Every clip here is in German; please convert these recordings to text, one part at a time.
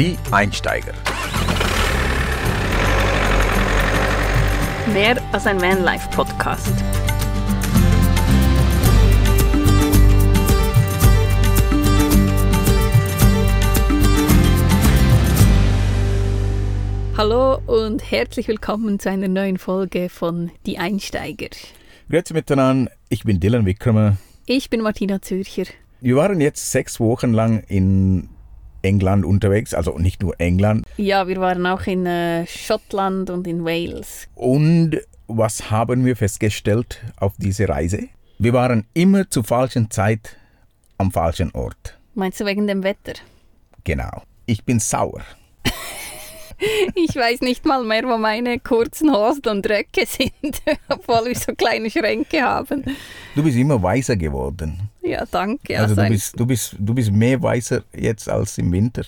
Die Einsteiger. Mehr als ein Vanlife-Podcast. Hallo und herzlich willkommen zu einer neuen Folge von Die Einsteiger. Grüezi miteinander, ich bin Dylan Wickramer. Ich bin Martina Zürcher. Wir waren jetzt sechs Wochen lang in England unterwegs, also nicht nur England. Ja, wir waren auch in äh, Schottland und in Wales. Und was haben wir festgestellt auf dieser Reise? Wir waren immer zur falschen Zeit am falschen Ort. Meinst du wegen dem Wetter? Genau. Ich bin sauer. Ich weiß nicht mal mehr, wo meine kurzen Hosen und Röcke sind, obwohl wir so kleine Schränke haben. Du bist immer weißer geworden. Ja, danke. Also du bist, du, bist, du bist mehr weißer jetzt als im Winter.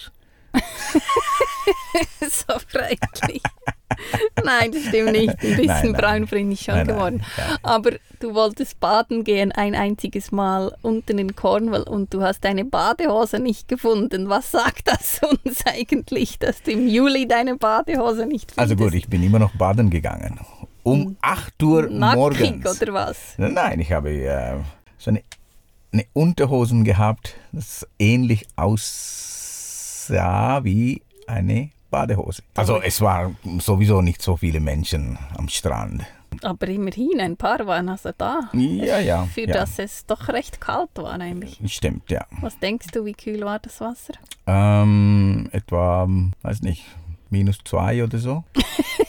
so freundlich. Nein, das stimmt nicht. Ein bisschen Nein, nein. braun bin ich schon Nein, geworden. Aber du wolltest baden gehen ein einziges Mal unten in Cornwall und du hast deine Badehose nicht gefunden. Was sagt das uns eigentlich, dass du im Juli deine Badehose nicht findest? Also gut, ich bin immer noch baden gegangen. Um 8 Uhr Nackig morgens. oder was? Nein, ich habe äh, so eine, eine Unterhosen gehabt, das ähnlich aussah wie eine Badehose. Also es waren sowieso nicht so viele Menschen am Strand. Aber immerhin, ein paar waren also da. Ja, ja. Für ja. das es doch recht kalt war eigentlich. Stimmt, ja. Was denkst du, wie kühl war das Wasser? Ähm, etwa, weiß nicht, minus zwei oder so.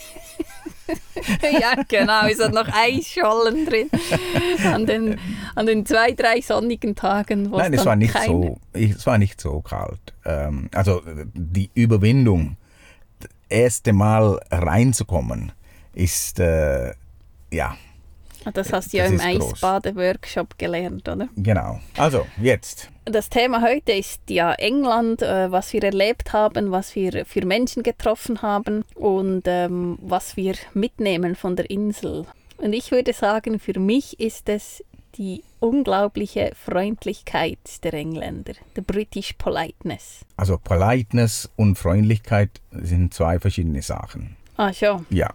ja, genau, es hat noch Eisschollen drin. An den, an den zwei, drei sonnigen Tagen, wo Nein, es war nicht keine, so, es war nicht so kalt. Ähm, also die Überwindung, das erste Mal reinzukommen, ist äh, ja Das hast du ja im. Eisbade-Workshop gelernt, oder? genau. Also jetzt. Das Thema heute ist ja England, äh, was wir erlebt haben, was wir für Menschen getroffen haben und ähm, was wir mitnehmen von der Insel. Und ich würde sagen, für mich ist es die unglaubliche Freundlichkeit der Engländer, the British politeness. Also Politeness und Freundlichkeit sind zwei verschiedene Sachen. Ah, schon. Ja,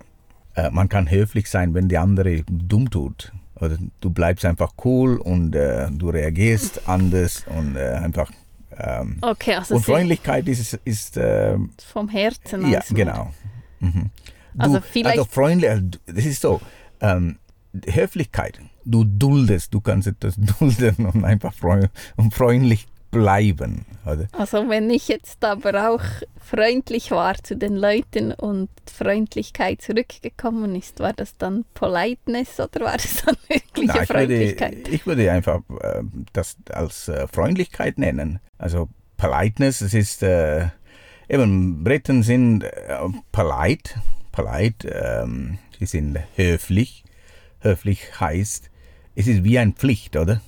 äh, man kann höflich sein, wenn der andere dumm tut. Oder du bleibst einfach cool und äh, du reagierst anders und äh, einfach. Ähm, Okay, also und Freundlichkeit ist, ist äh, vom Herzen. Ja, also. genau. Mhm. Du, Also vielleicht- also freundlich, also du- das ist so, ähm, Höflichkeit, du duldest, du kannst etwas dulden und einfach freu und freundlich bleiben. Oder? Also wenn ich jetzt aber auch freundlich war zu den Leuten und Freundlichkeit zurückgekommen ist, war das dann Politeness oder war das dann wirkliche Na, ich, würde, Freundlichkeit? ich würde einfach äh, das als äh, Freundlichkeit nennen. Also Politeness, es ist, äh, eben, Briten sind äh, polite, polite, ähm, sie sind höflich. Höflich heißt, es ist wie eine Pflicht, oder?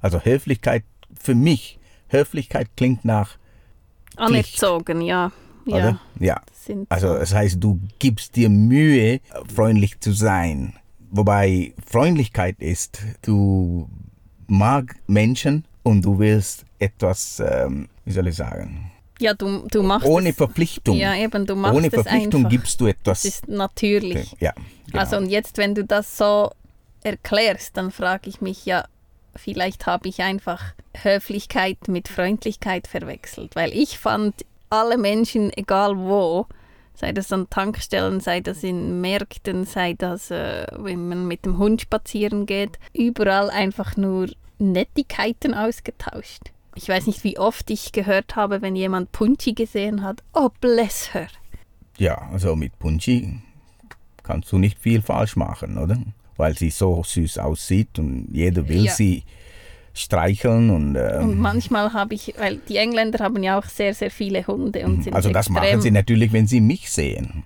Also Höflichkeit für mich, Höflichkeit klingt nach, Anerzogen, ja. Ja, oder? Ja. Also so. es heißt, du gibst dir Mühe, freundlich zu sein. Wobei Freundlichkeit ist, du mag Menschen und du willst etwas, ähm, wie soll ich sagen, ja, du, du machst ohne es, Verpflichtung. Ja, eben, du machst ohne Verpflichtung einfach. gibst du Das etwas. ist natürlich. ja, genau. Also und jetzt, wenn du das so erklärst, dann frage ich mich ja, vielleicht habe ich einfach Höflichkeit mit Freundlichkeit verwechselt, weil ich fand alle Menschen, egal wo, sei das an Tankstellen, sei das in Märkten, sei das, äh, wenn man mit dem Hund spazieren geht, überall einfach nur Nettigkeiten ausgetauscht. Ich weiß nicht, wie oft ich gehört habe, wenn jemand Punchi gesehen hat, oh bless her. ja, also mit Punchi kannst du nicht viel falsch machen, oder? Weil sie so süß aussieht und jeder will Ja. sie streicheln und, äh, Und manchmal habe ich, weil die Engländer haben ja auch sehr, sehr viele Hunde und sind also das machen sie natürlich, wenn sie mich sehen.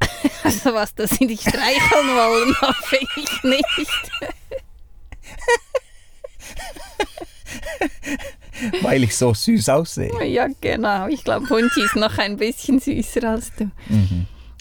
Also was, dass sie dich streicheln wollen, hoffe ich nicht. weil ich so süß aussehe. Ja, genau. Ich glaube, Punchi ist noch ein bisschen süßer als du.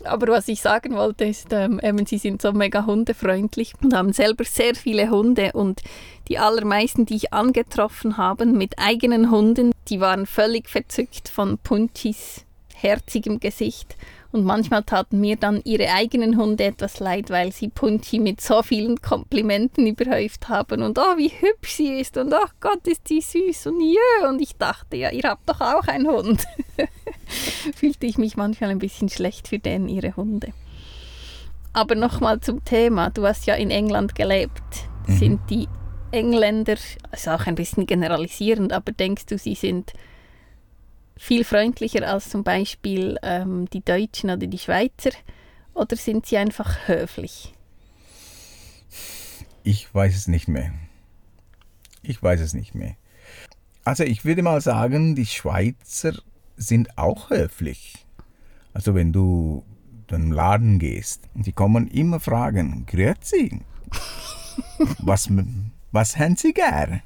Aber was ich sagen wollte, ist, ähm, eben, sie sind so mega hundefreundlich und haben selber sehr viele Hunde. Und die allermeisten, die ich angetroffen habe mit eigenen Hunden, die waren völlig verzückt von Punchis herzigem Gesicht. Und manchmal taten mir dann ihre eigenen Hunde etwas leid, weil sie Punchi mit so vielen Komplimenten überhäuft haben und oh, wie hübsch sie ist und oh Gott, ist sie süß und jö. Und ich dachte, ja, ihr habt doch auch einen Hund. Fühlte ich mich manchmal ein bisschen schlecht für den, ihre Hunde. Aber nochmal zum Thema. Du hast ja in England gelebt. Mhm. Sind die Engländer, also auch ein bisschen generalisierend, aber denkst du, sie sind viel freundlicher als zum Beispiel ähm, die Deutschen oder die Schweizer? Oder sind sie einfach höflich? Ich weiß es nicht mehr. Ich weiß es nicht mehr. Also ich würde mal sagen, die Schweizer sind auch höflich. Also wenn du in den Laden gehst, die kommen immer fragen, Grüezi, was, was haben Sie gern?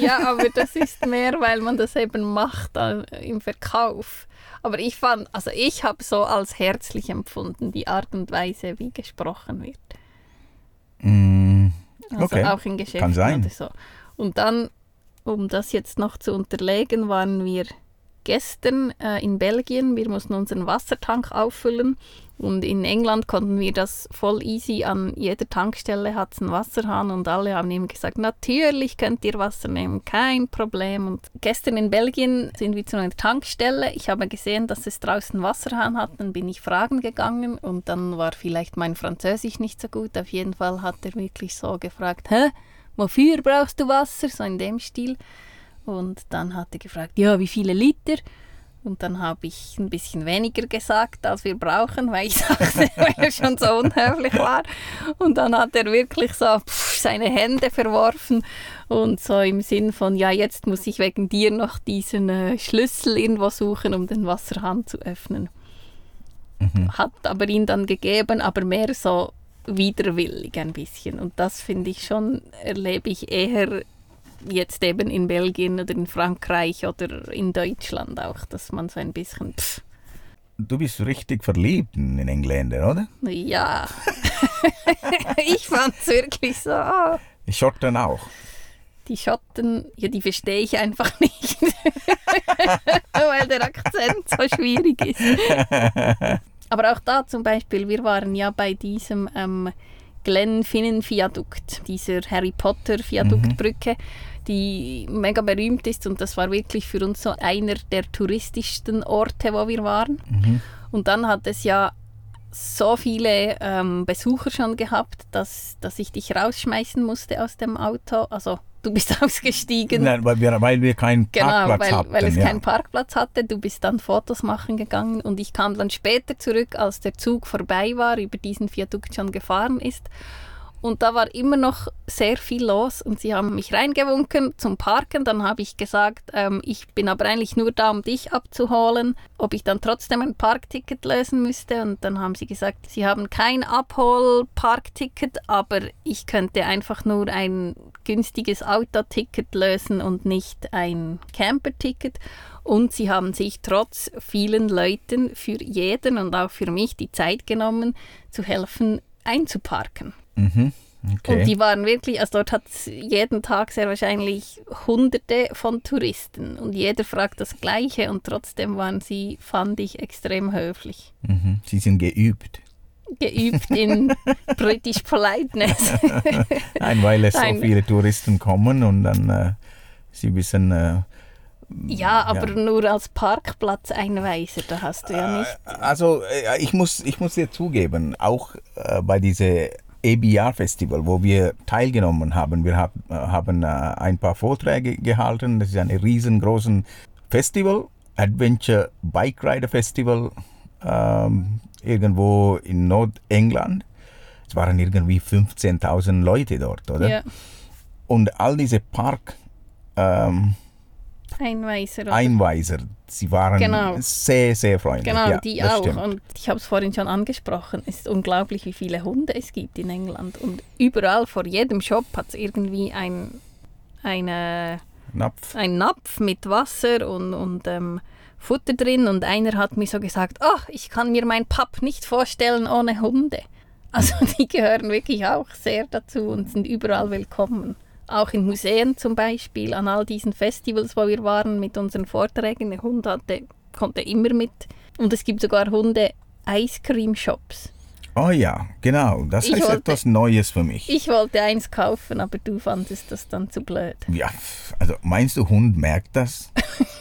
Ja, aber das ist mehr, weil man das eben macht äh, im Verkauf. Aber ich fand, also ich habe so als herzlich empfunden, die Art und Weise, wie gesprochen wird. Mm, okay. Also auch in Geschäften Kann sein. oder so. Und dann, um das jetzt noch zu unterlegen, waren wir gestern äh, in Belgien. Wir mussten unseren Wassertank auffüllen und in England konnten wir das voll easy. An jeder Tankstelle hat es einen Wasserhahn und alle haben ihm gesagt, natürlich könnt ihr Wasser nehmen, kein Problem. Und gestern in Belgien sind wir zu einer Tankstelle. Ich habe gesehen, dass es draußen einen Wasserhahn hat. Dann bin ich fragen gegangen und dann war vielleicht mein Französisch nicht so gut. Auf jeden Fall hat er wirklich so gefragt, hä, wofür brauchst du Wasser? So in dem Stil. Und dann hat er gefragt, ja, wie viele Liter? Und dann habe ich ein bisschen weniger gesagt, als wir brauchen, weil ich sagte, weil er schon so unhöflich war. Und dann hat er wirklich so pff, seine Hände verworfen und so im Sinn von, ja, jetzt muss ich wegen dir noch diesen äh, Schlüssel irgendwo suchen, um den Wasserhahn zu öffnen. Mhm. Hat aber ihn dann gegeben, aber mehr so widerwillig ein bisschen. Und das finde ich schon, erlebe ich eher jetzt eben in Belgien oder in Frankreich oder in Deutschland auch, dass man so ein bisschen. Pff. Du bist richtig verliebt in Engländer, oder? Ja. ich fand es wirklich so. Die Schotten auch. Die Schotten, ja, die verstehe ich einfach nicht. Weil der Akzent so schwierig ist. Aber auch da zum Beispiel, wir waren ja bei diesem ähm, Glenfinnan-Viadukt, dieser Harry Potter-Viaduktbrücke. Mhm die mega berühmt ist und das war wirklich für uns so einer der touristischsten Orte, wo wir waren. Mhm. Und dann hat es ja so viele ähm, Besucher schon gehabt, dass, dass ich dich rausschmeißen musste aus dem Auto. Also du bist ausgestiegen. Nein, weil wir, weil wir keinen genau, Parkplatz weil, hatten. weil es ja. keinen Parkplatz hatte. Du bist dann Fotos machen gegangen und ich kam dann später zurück, als der Zug vorbei war, über diesen Viadukt schon gefahren ist. Und da war immer noch sehr viel los und sie haben mich reingewunken zum Parken. Dann habe ich gesagt, ähm, ich bin aber eigentlich nur da, um dich abzuholen, ob ich dann trotzdem ein Parkticket lösen müsste. Und dann haben sie gesagt, sie haben kein Abhol-Parkticket, aber ich könnte einfach nur ein günstiges Autoticket lösen und nicht ein Camperticket. Und sie haben sich trotz vielen Leuten für jeden und auch für mich die Zeit genommen, zu helfen, einzuparken. Mhm. Okay. Und die waren wirklich, also dort hat es jeden Tag sehr wahrscheinlich hunderte von Touristen und jeder fragt das Gleiche und trotzdem waren sie, fand ich, extrem höflich. Mhm. Sie sind geübt. Geübt in British Politeness. Nein, weil es Nein. so viele Touristen kommen und dann äh, sie wissen. Äh, ja, aber ja. nur als Parkplatzeinweiser, da hast du ja nicht. Also äh, ich muss, ich muss dir zugeben, auch äh, bei dieser ABR Festival, wo wir teilgenommen haben. Wir hab, haben äh, ein paar Vorträge gehalten. Das ist ein riesengroßes Festival, Adventure Bike Rider Festival, ähm, irgendwo in Nordengland. Es waren irgendwie 15.000 Leute dort, oder? Ja. Und all diese Park ähm, Einweiser. Einweiser. Sie waren genau. sehr, sehr freundlich. Genau, ja, die auch. Stimmt. Und ich habe es vorhin schon angesprochen. Es ist unglaublich, wie viele Hunde es gibt in England. Und überall vor jedem Shop hat es irgendwie ein, eine, Napf. ein Napf mit Wasser und, und ähm, Futter drin. Und einer hat mir so gesagt, oh, ich kann mir mein Pub nicht vorstellen ohne Hunde. Also die gehören wirklich auch sehr dazu und sind überall willkommen auch in Museen zum Beispiel, an all diesen Festivals, wo wir waren mit unseren Vorträgen. Der Hund hatte konnte immer mit. Und es gibt sogar Hunde-Ice-Cream-Shops. Oh ja, genau. Das Ich ist wollte- etwas Neues für mich. Ich wollte eins kaufen, aber du fandest das dann zu blöd. Ja, also meinst du, Hund merkt das?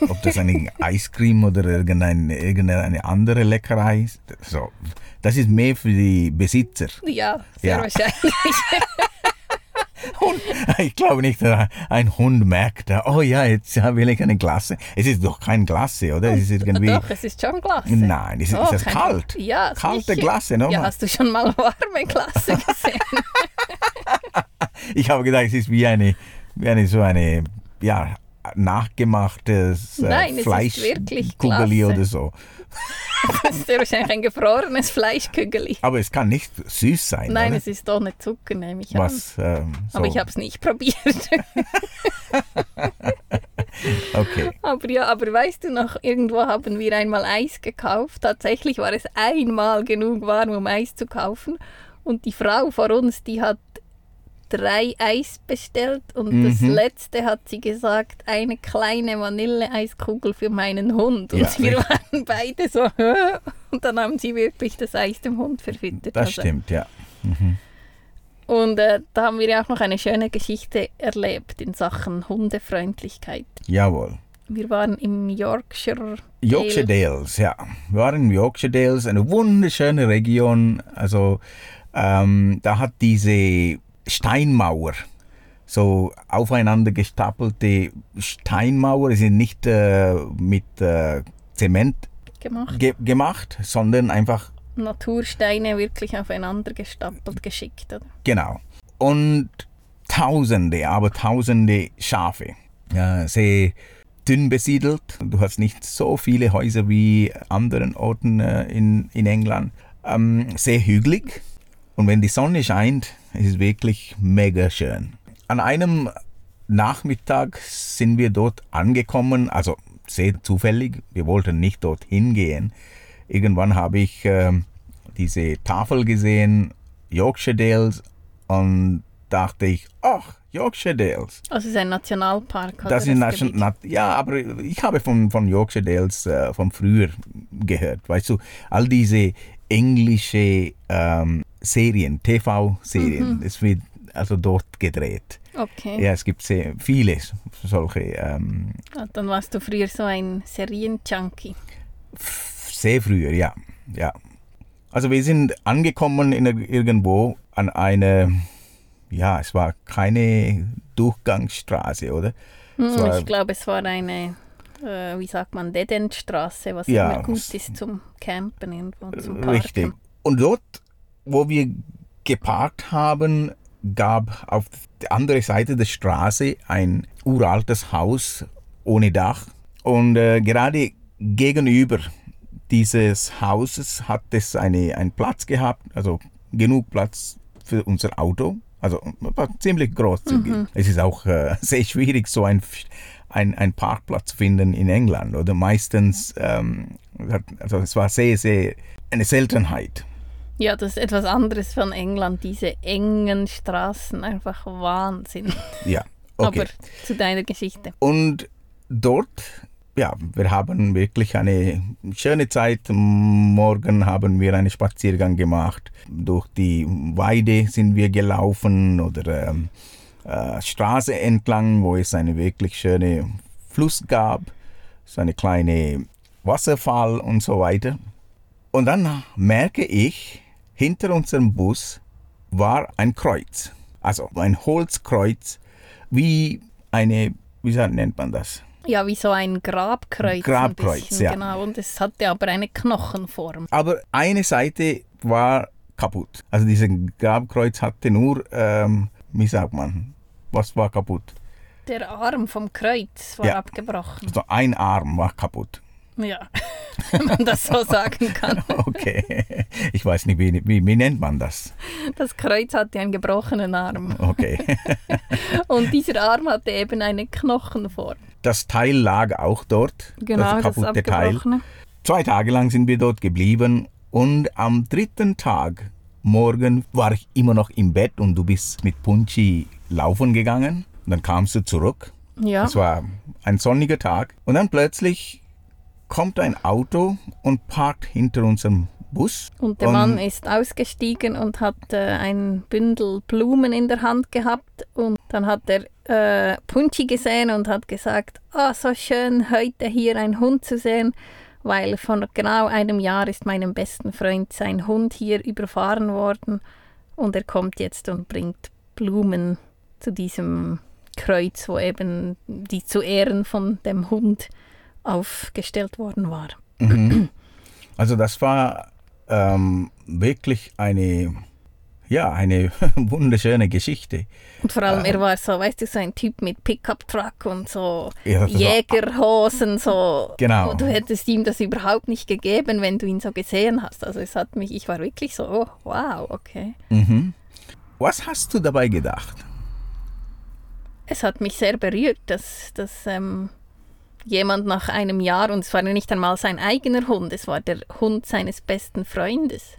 Ob das eine Eiscreme oder irgendeine, irgendeine andere Leckerei ist? So, das ist mehr für die Besitzer. Ja, sehr Ja. wahrscheinlich. Hund, ich glaube nicht, dass ein Hund merkt, oh ja, jetzt will ich eine Glasse. Es ist doch kein Glasse, oder? Es ist irgendwie. Doch, es ist schon Glasse. Nein, ist, Doch, ist ein- kalt? Ja, Kalte sicher. Glasse, ne? Ja, hast du schon mal warme Glasse gesehen? Ich habe gedacht, es ist wie eine, wie eine so eine, ja, nachgemachtes äh, Nein, Fleischkugeli Glasse. oder so. das ist ja wahrscheinlich ein gefrorenes Fleischkügeli. Aber es kann nicht süß sein, Nein, oder? es ist doch nicht Zucker, nehme ich an. Was, ähm, so. Aber ich habe es nicht probiert. Okay. aber ja, aber weißt du noch, irgendwo haben wir einmal Eis gekauft. Tatsächlich war es einmal genug warm, um Eis zu kaufen. Und die Frau vor uns, die hat drei Eis bestellt und das Mhm. letzte hat sie gesagt, eine kleine Vanilleeiskugel für meinen Hund. Und Ja, wir richtig. waren beide so, und dann haben sie wirklich das Eis dem Hund verfüttert. Das Also- stimmt, ja. Und äh, da haben wir ja auch noch eine schöne Geschichte erlebt in Sachen Hundefreundlichkeit. Jawohl. Wir waren im Yorkshire. Yorkshire Dale. Dales, ja. Wir waren in Yorkshire Dales, eine wunderschöne Region. Also ähm, da hat diese Steinmauer, so aufeinander gestapelte Steinmauer, sind nicht äh, mit äh, Zement gemacht. ge gemacht, sondern einfach Natursteine wirklich aufeinander gestapelt, geschickt. Oder? Genau. Und tausende, aber tausende Schafe. Ja, sehr dünn besiedelt. Du hast nicht so viele Häuser wie anderen Orten äh, in, in England. Ähm, sehr hügelig. Und wenn die Sonne scheint, ist es wirklich mega schön. An einem Nachmittag sind wir dort angekommen, also sehr zufällig. Wir wollten nicht dorthin gehen. Irgendwann habe ich ähm, diese Tafel gesehen, Yorkshire Dales, und dachte ich, ach, Yorkshire Dales. Also es ist ein Nationalpark. oder Das ist Nation, Gebiet? Nat, ja, aber ich habe von, von Yorkshire Dales äh, von früher gehört. Weißt du, all diese englische ähm, Serien, TV-Serien, es wird also dort gedreht. Okay. Ja, es gibt sehr viele solche, ähm, Ah, Dann warst du früher so ein Serienjunkie. sehr früher, ja, ja. Also wir sind angekommen in, irgendwo an eine, ja, es war keine Durchgangsstraße, oder? Hm, war- ich glaube, es war eine, äh, wie sagt man, Dead-End-Straße, was Ja, immer gut ist zum Campen irgendwo, zum Parken. Richtig. Und dort, wo wir geparkt haben, gab auf der anderen Seite der Straße ein uraltes Haus ohne Dach. Und äh, gerade gegenüber dieses Hauses hat es eine, einen Platz gehabt, also genug Platz für unser Auto. Also war ziemlich großzügig. Es ist auch äh, sehr schwierig, so ein, ein, ein Parkplatz zu finden in England. Oder meistens, ähm, also es war sehr, sehr eine Seltenheit. Ja, das ist etwas anderes von England, diese engen Straßen, einfach Wahnsinn. Ja, okay. Aber zu deiner Geschichte. Und dort, ja, wir haben wirklich eine schöne Zeit. Morgen haben wir einen Spaziergang gemacht. Durch die Weide sind wir gelaufen oder ähm, äh, Straße entlang, wo es eine wirklich schöne Fluss gab, so eine kleine Wasserfall und so weiter. Und dann merke ich, hinter unserem Bus war ein Kreuz. Also ein Holzkreuz, wie eine, wie sagt- nennt man das? Ja, wie so ein Grabkreuz. Grabkreuz, bisschen, ja. Genau, und es hatte aber eine Knochenform. Aber eine Seite war kaputt. Also dieses Grabkreuz hatte nur, ähm, wie sagt man, was war kaputt? Der Arm vom Kreuz war Ja. abgebrochen. Also ein Arm war kaputt. Ja, wenn man das so sagen kann. Okay, ich weiß nicht, wie, wie, wie nennt man das? Das Kreuz hatte einen gebrochenen Arm. Okay. Und dieser Arm hatte eben eine Knochenform. Das Teil lag auch dort, Genau, das das, kaputte Teil. abgebrochene. Zwei Tage lang sind wir dort geblieben und am dritten Tag morgen war ich immer noch im Bett und du bist mit Punchi laufen gegangen. Und dann kamst du zurück. Ja, Es war ein sonniger Tag und dann plötzlich kommt ein Auto und parkt hinter unserem Bus. Und der Mann ist ausgestiegen und hat äh, ein Bündel Blumen in der Hand gehabt. Und dann hat er äh, Punchi gesehen und hat gesagt, oh, so schön, heute hier ein Hund zu sehen, weil vor genau einem Jahr ist meinem besten Freund sein Hund hier überfahren worden und er kommt jetzt und bringt Blumen zu diesem Kreuz, wo eben die zu Ehren von dem Hund aufgestellt worden war. Mhm. Also das war ähm, wirklich eine, ja, eine wunderschöne Geschichte. Und vor allem, er war so, weißt du, so ein Typ mit Pickup-Truck und so ja, Jägerhosen, so. Genau. Und du hättest ihm das überhaupt nicht gegeben, wenn du ihn so gesehen hast. Also es hat mich, ich war wirklich so, oh, wow, okay. Mhm. Was hast du dabei gedacht? Es hat mich sehr berührt, dass, dass ähm, jemand nach einem Jahr, und es war nicht einmal sein eigener Hund, es war der Hund seines besten Freundes.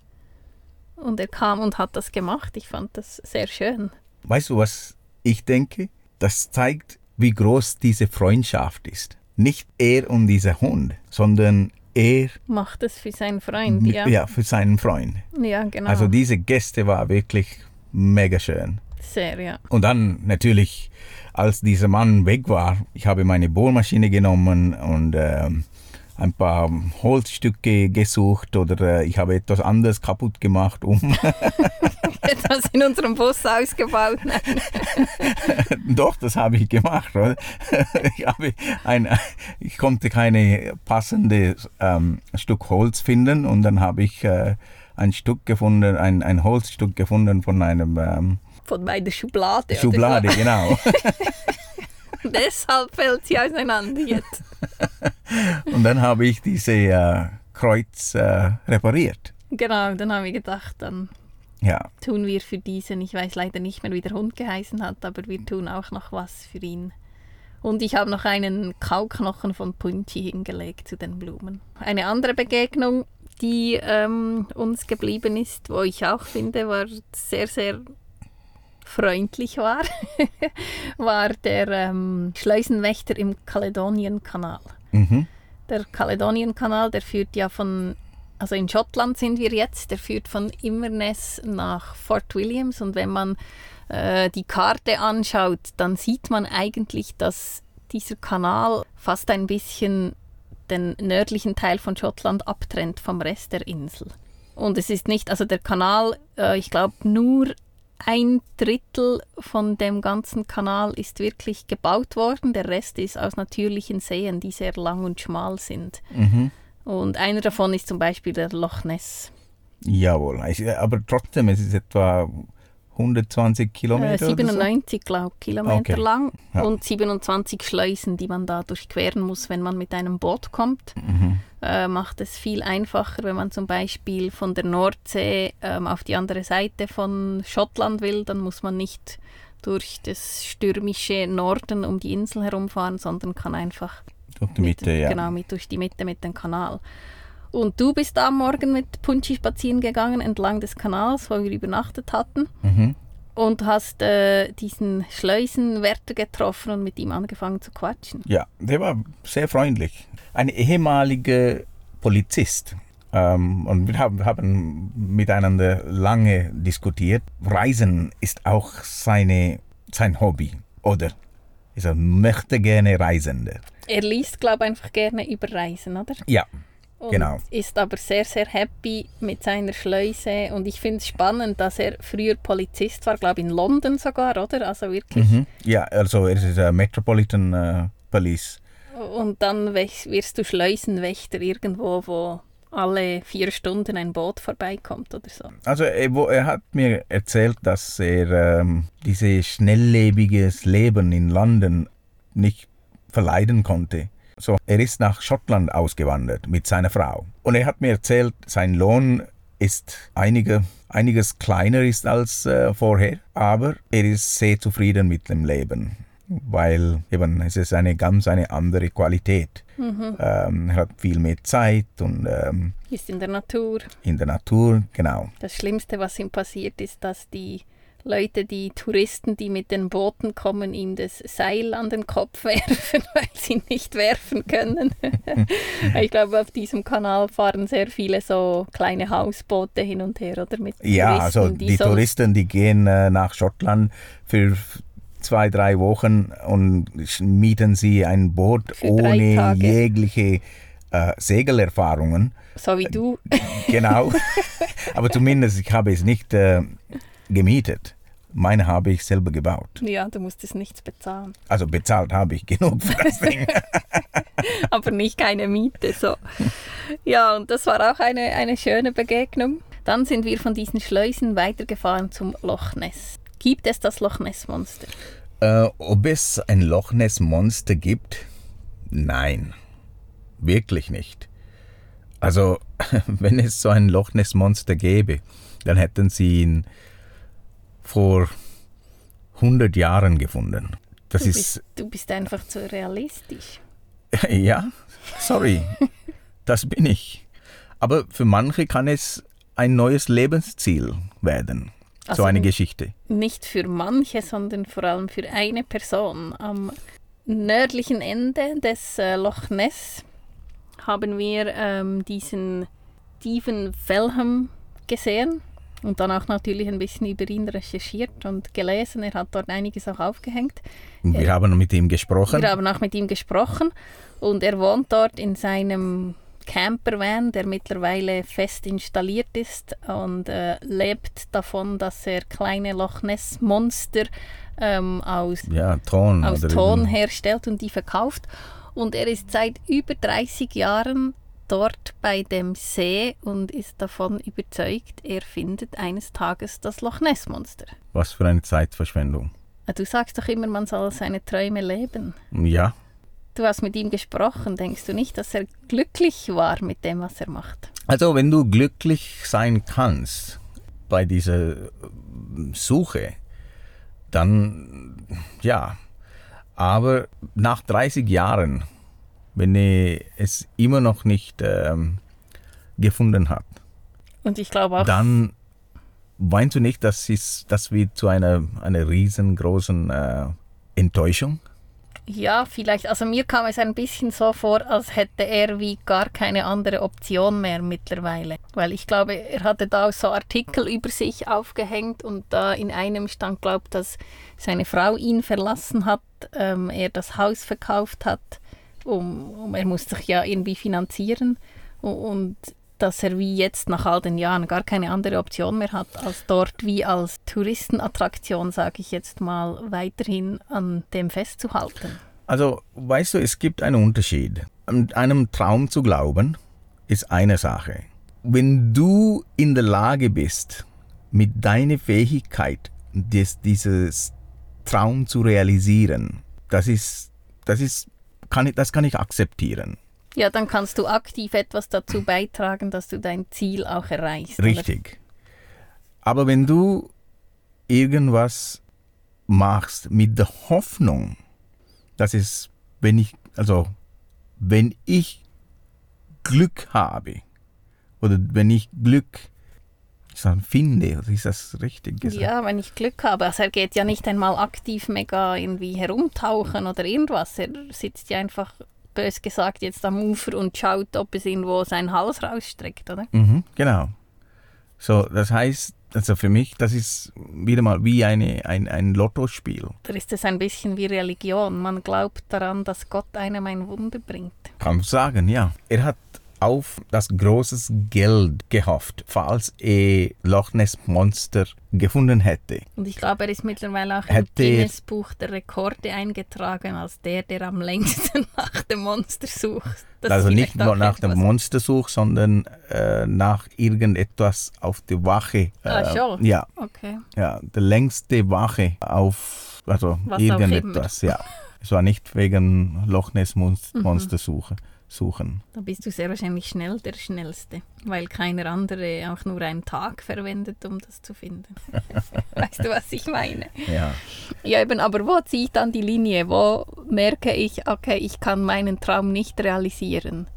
Und er kam und hat das gemacht. Ich fand das sehr schön. Weißt du, was ich denke? Das zeigt, wie groß diese Freundschaft ist. Nicht er und dieser Hund, sondern er macht es für seinen Freund, ja. Ja, für seinen Freund. Ja, genau. Also diese Gäste war wirklich mega schön. Sehr, ja. Und dann natürlich als dieser Mann weg war, ich habe meine Bohrmaschine genommen und äh, ein paar Holzstücke gesucht oder äh, ich habe etwas anderes kaputt gemacht, um etwas in unserem Bus ausgebaut. Doch, das habe ich gemacht. Ich, habe ein, ich konnte keine passende ähm, Stück Holz finden und dann habe ich äh, ein Stück gefunden, ein, ein Holzstück gefunden von einem ähm, von meiner Schublade. Schublade, so. genau. Deshalb fällt sie auseinander jetzt. Und dann habe ich diese äh, Kreuz äh, repariert. Genau, dann haben wir gedacht, dann ja. tun wir für diesen, ich weiß leider nicht mehr, wie der Hund geheißen hat, aber wir tun auch noch was für ihn. Und ich habe noch einen Kauknochen von Punchi hingelegt zu den Blumen. Eine andere Begegnung, die ähm, uns geblieben ist, wo ich auch finde, war sehr, sehr freundlich war, war der ähm, Schleusenwächter im Kaledonienkanal. Mhm. Der Kaledonienkanal, der führt ja von, also in Schottland sind wir jetzt, der führt von Inverness nach Fort Williams und wenn man äh, die Karte anschaut, dann sieht man eigentlich, dass dieser Kanal fast ein bisschen den nördlichen Teil von Schottland abtrennt vom Rest der Insel. Und es ist nicht, also der Kanal, äh, ich glaube, nur ein Drittel von dem ganzen Kanal ist wirklich gebaut worden. Der Rest ist aus natürlichen Seen, die sehr lang und schmal sind. Mhm. Und einer davon ist zum Beispiel der Loch Ness. Jawohl, aber trotzdem, es ist etwa 120 Kilometer? Äh, 97, so? glaube Kilometer okay. lang ja. und 27 Schleusen, die man da durchqueren muss, wenn man mit einem Boot kommt. Mhm. Äh, macht es viel einfacher, wenn man zum Beispiel von der Nordsee ähm, auf die andere Seite von Schottland will, dann muss man nicht durch das stürmische Norden um die Insel herumfahren, sondern kann einfach durch die Mitte, mit, ja. Genau, mit durch die Mitte mit dem Kanal. Und du bist am Morgen mit Punchi spazieren gegangen entlang des Kanals, wo wir übernachtet hatten. Mhm. Und hast äh, diesen Schleusenwärter getroffen und mit ihm angefangen zu quatschen. Ja, der war sehr freundlich. Ein ehemaliger Polizist. Ähm, und wir haben, haben miteinander lange diskutiert. Reisen ist auch seine, sein Hobby, oder? Er möchte gerne Reisende. Er liest, glaube ich, einfach gerne über Reisen, oder? Ja, und Genau. ist aber sehr, sehr happy mit seiner Schleuse. Und ich finde es spannend, dass er früher Polizist war, glaube ich, in London sogar, oder? Also wirklich. Mhm. Ja, also es ist uh, Metropolitan uh, Police. Und dann wirst du Schleusenwächter irgendwo, wo alle vier Stunden ein Boot vorbeikommt oder so. Also er, er hat mir erzählt, dass er ähm, dieses schnelllebiges Leben in London nicht verleiden konnte. So, er ist nach Schottland ausgewandert mit seiner Frau. Und er hat mir erzählt, sein Lohn ist einige, einiges kleiner ist als äh, vorher, aber er ist sehr zufrieden mit dem Leben, weil eben es ist eine ganz eine andere Qualität. Mhm. Ähm, er hat viel mehr Zeit und ähm, Ist in der Natur. in der Natur, genau. Das Schlimmste, was ihm passiert, ist, dass die Leute, die Touristen, die mit den Booten kommen, ihm das Seil an den Kopf werfen, weil sie nicht werfen können. ich glaube, auf diesem Kanal fahren sehr viele so kleine Hausboote hin und her, oder? Mit ja, Touristen, also die, die Touristen, die gehen äh, nach Schottland für zwei, drei Wochen und mieten sie ein Boot ohne jegliche äh, Segelerfahrungen. So wie du. Genau. Aber zumindest, ich habe es nicht äh, gemietet. Meine habe ich selber gebaut. Ja, du musstest nichts bezahlen. Also bezahlt habe ich genug für das Ding. Aber nicht keine Miete. So. Ja, und das war auch eine, eine schöne Begegnung. Dann sind wir von diesen Schleusen weitergefahren zum Loch Ness. Gibt es das Loch Ness Monster? Äh, ob es ein Loch Ness Monster gibt? Nein, wirklich nicht. Also, wenn es so ein Loch Ness Monster gäbe, dann hätten sie ihn vor 100 Jahren gefunden. Das du, ist, bist, du bist einfach zu realistisch. ja, sorry, das bin ich. Aber für manche kann es ein neues Lebensziel werden. Also so eine Geschichte. Nicht für manche, sondern vor allem für eine Person. Am nördlichen Ende des äh, Loch Ness haben wir ähm, diesen Stephen Felham gesehen und dann auch natürlich ein bisschen über ihn recherchiert und gelesen. Er hat dort einiges auch aufgehängt. Wir er, haben mit ihm gesprochen. Wir haben auch mit ihm gesprochen und er wohnt dort in seinem Campervan, der mittlerweile fest installiert ist und äh, lebt davon, dass er kleine Loch Ness Monster ähm, aus, ja, Ton, aus Ton herstellt und die verkauft. Und er ist seit über 30 Jahren dort bei dem See und ist davon überzeugt, er findet eines Tages das Loch Ness Monster. Was für eine Zeitverschwendung. Du sagst doch immer, man soll seine Träume leben. Ja, Du hast mit ihm gesprochen. Denkst du nicht, dass er glücklich war mit dem, was er macht? Also, wenn du glücklich sein kannst bei dieser Suche, dann ja. Aber nach 30 Jahren, wenn er es immer noch nicht ähm, gefunden hat, und ich glaube auch, dann meinst du nicht, dass es, das wird zu einer, einer riesengroßen äh, Enttäuschung? Ja, vielleicht. Also mir kam es ein bisschen so vor, als hätte er wie gar keine andere Option mehr mittlerweile. Weil ich glaube, er hatte da so Artikel über sich aufgehängt und da in einem stand, glaube ich, dass seine Frau ihn verlassen hat, ähm, er das Haus verkauft hat, um, um, er muss sich ja irgendwie finanzieren und dass er wie jetzt nach all den Jahren gar keine andere Option mehr hat, als dort wie als Touristenattraktion, sage ich jetzt mal, weiterhin an dem festzuhalten. Also, weißt du, es gibt einen Unterschied. An einem Traum zu glauben, ist eine Sache. Wenn du in der Lage bist, mit deiner Fähigkeit, des, dieses Traum zu realisieren, das ist, das ist, kann ich, das kann ich akzeptieren. Ja, dann kannst du aktiv etwas dazu beitragen, dass du dein Ziel auch erreichst. Richtig. Oder? Aber wenn du irgendwas machst mit der Hoffnung, dass es, wenn ich, also wenn ich Glück habe oder wenn ich Glück sagen, finde, ist das richtig gesagt? Ja, wenn ich Glück habe. Also er geht ja nicht einmal aktiv mega irgendwie herumtauchen oder irgendwas. Er sitzt ja einfach bös gesagt, jetzt am Ufer und schaut, ob es irgendwo seinen Hals rausstreckt, oder? Mhm, genau. So, das heißt, also für mich, das ist wieder mal wie eine, ein, ein Lottospiel. Da ist es ein bisschen wie Religion. Man glaubt daran, dass Gott einem ein Wunder bringt. Kann man sagen, ja. Er hat auf das große Geld gehofft, falls er Loch Ness Monster gefunden hätte. Und ich glaube, er ist mittlerweile auch im Guinness Buch der Rekorde eingetragen als der, der am längsten nach dem Monster sucht. Das also nicht nur nach dem Monster sucht, sondern äh, nach irgendetwas auf der Wache. Äh, ah, schon? Ja. Okay. Ja, die längste Wache auf, also Was irgendetwas, ja. Es war nicht wegen Loch Ness. Monstersuche. Mhm suchen. Da bist du sehr wahrscheinlich schnell der Schnellste, weil keiner andere auch nur einen Tag verwendet, um das zu finden. weißt du, was ich meine? Ja. Ja, eben, aber wo ziehe ich dann die Linie? Wo merke ich, okay, ich kann meinen Traum nicht realisieren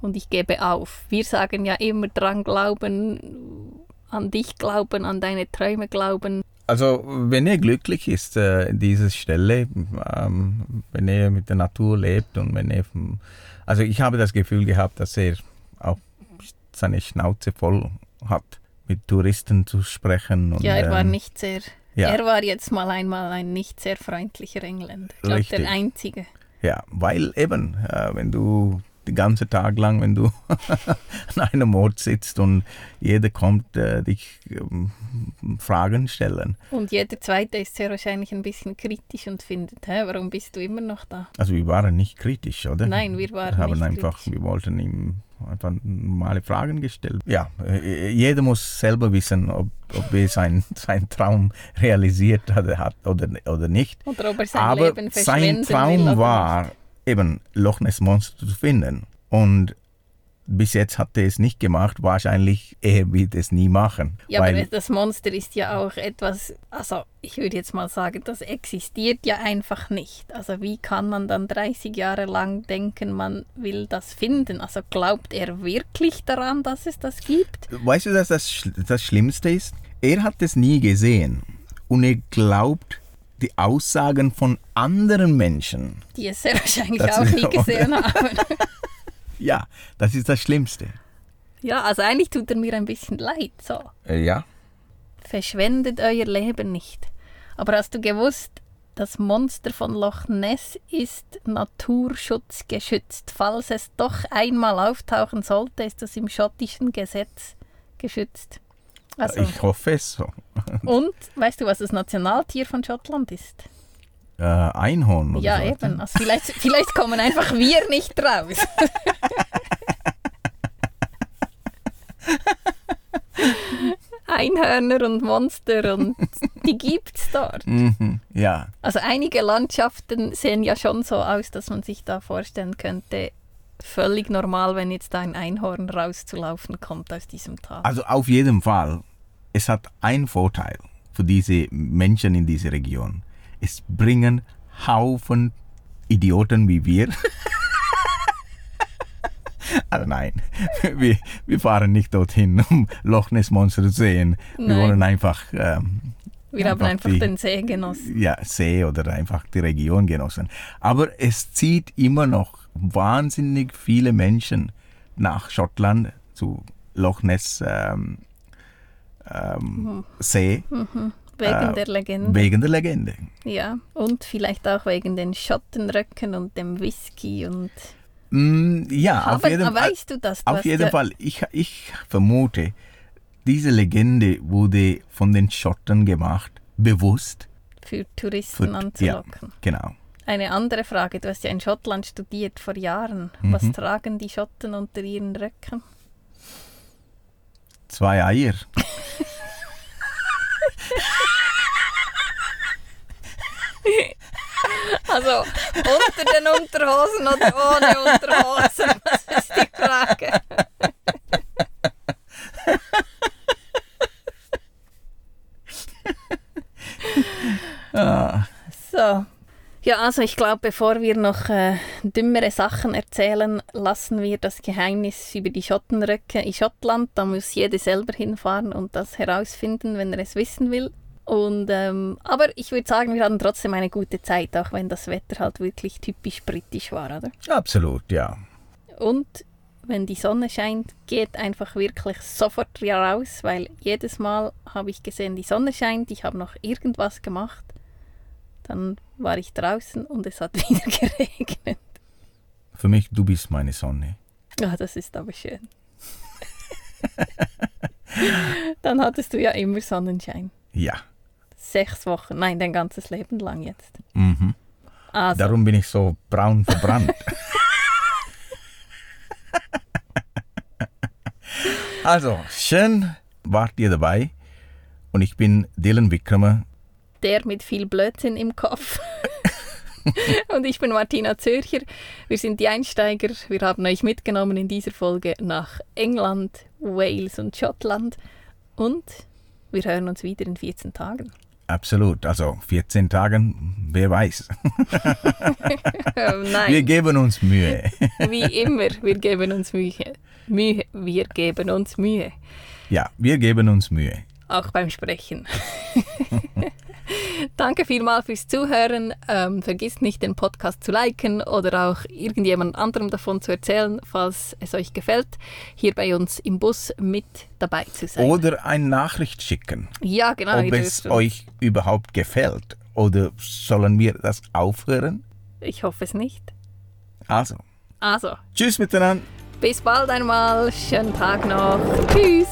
und ich gebe auf? Wir sagen ja immer dran glauben, an dich glauben, an deine Träume glauben. Also, wenn er glücklich ist, äh, in dieser Stelle, ähm, wenn er mit der Natur lebt und wenn er, also ich habe das Gefühl gehabt, dass er auch seine Schnauze voll hat, mit Touristen zu sprechen. Und, Ja, er war ähm, nicht sehr. ja. Er war jetzt mal einmal ein nicht sehr freundlicher Engländer. Ich glaube, der einzige. Ja, weil eben, äh, wenn du den ganzen Tag lang, wenn du an einem Ort sitzt und jeder kommt, äh, dich ähm, Fragen stellen. Und jeder zweite ist sehr wahrscheinlich ein bisschen kritisch und findet, hä, warum bist du immer noch da? Also wir waren nicht kritisch, oder? Nein, wir waren Wir haben nicht einfach, kritisch. wir wollten ihm einfach normale Fragen gestellt. Ja, äh, jeder muss selber wissen, ob, ob er sein, seinen Traum realisiert hat, hat oder, oder nicht. Oder ob er sein Aber Leben sein Traum war, eben Loch Ness Monster zu finden. Und bis jetzt hat er es nicht gemacht. Wahrscheinlich er wird es nie machen. Ja, weil, aber das Monster ist ja auch etwas, also ich würde jetzt mal sagen, das existiert ja einfach nicht. Also wie kann man dann 30 Jahre lang denken, man will das finden? Also glaubt er wirklich daran, dass es das gibt? weißt du, dass das, das Schlimmste ist? Er hat es nie gesehen. Und er glaubt die Aussagen von anderen Menschen. Die es sehr wahrscheinlich Das auch nie gesehen haben. Ja, das ist das Schlimmste. Ja, also eigentlich tut er mir ein bisschen leid. So, Äh, ja. verschwendet euer Leben nicht. Aber hast du gewusst, das Monster von Loch Ness ist naturschutzgeschützt. Falls es doch einmal auftauchen sollte, ist das im schottischen Gesetz geschützt. Also, Ich hoffe es so. und weißt du, was das Nationaltier von Schottland ist? Äh, Einhorn oder ja, so. eben. Also vielleicht, vielleicht kommen einfach wir nicht raus. Einhörner und Monster und die gibt's dort. Mhm, ja. Also einige Landschaften sehen ja schon so aus, dass man sich da vorstellen könnte, völlig normal, wenn jetzt ein Einhorn rauszulaufen kommt aus diesem Tal. Also auf jeden Fall, es hat einen Vorteil für diese Menschen in dieser Region. Es bringen Haufen Idioten wie wir. also nein, wir, wir fahren nicht dorthin, um Loch Ness Monster zu sehen. Wir Nein. wollen einfach ähm, Wir haben einfach einfach die- den See genossen. ja, See oder einfach die Region genossen. Aber es zieht immer noch wahnsinnig viele Menschen nach Schottland zu Loch Ness ähm, ähm, See Wegen Äh, der Legende. wegen der Legende. Ja, und vielleicht auch wegen den Schottenröcken und dem Whisky und. Mm, ja, auf Aber jeden, Fall, weißt du das? Du auf jeden ja, Fall. Ich, ich vermute, diese Legende wurde von den Schotten gemacht, bewusst. Für Touristen Für- anzulocken. Genau. Eine andere Frage, du hast ja in Schottland studiert vor Jahren. Was Mhm. tragen die Schotten unter ihren Röcken? Zwei Eier. Also unter den Unterhosen oder ohne Unterhosen? Das ist die Frage. Ah, So. Ja, also ich glaube, bevor wir noch äh, dümmere Sachen erzählen, lassen wir das Geheimnis über die Schottenröcke in Schottland. Da muss jeder selber hinfahren und das herausfinden, wenn er es wissen will. Und, ähm, aber ich würde sagen, wir hatten trotzdem eine gute Zeit, auch wenn das Wetter halt wirklich typisch britisch war, oder? absolut, ja. Und wenn die Sonne scheint, geht einfach wirklich sofort raus, weil jedes Mal habe ich gesehen, die Sonne scheint, ich habe noch irgendwas gemacht. Dann war ich draußen und es hat wieder geregnet. Für mich, du bist meine Sonne. Ja, das ist aber schön. Dann hattest du ja immer Sonnenschein. Ja. Sechs Wochen, nein, dein ganzes Leben lang jetzt. Mhm. Also, Darum bin ich so braun verbrannt. also, schön wart ihr dabei. Und ich bin Dylan Wickramer. Der mit viel Blödsinn im Kopf. und ich bin Martina Zürcher. Wir sind die Einsteiger. Wir haben euch mitgenommen in dieser Folge nach England, Wales und Schottland. Und wir hören uns wieder in 14 Tagen. Absolut. Also 14 Tagen, wer weiß. Ähm, Wir nein, geben uns Mühe. wie immer, wir geben uns Mühe. Mühe. Wir geben uns Mühe. Ja, wir geben uns Mühe. Auch beim Sprechen. Danke vielmals fürs Zuhören. Ähm, vergisst nicht, den Podcast zu liken oder auch irgendjemand anderem davon zu erzählen, falls es euch gefällt, hier bei uns im Bus mit dabei zu sein. Oder eine Nachricht schicken, ja, genau. ob es euch überhaupt gefällt. Oder sollen wir das aufhören? Ich hoffe es nicht. Also, Also, tschüss miteinander. bis bald einmal. Schönen Tag noch. Tschüss.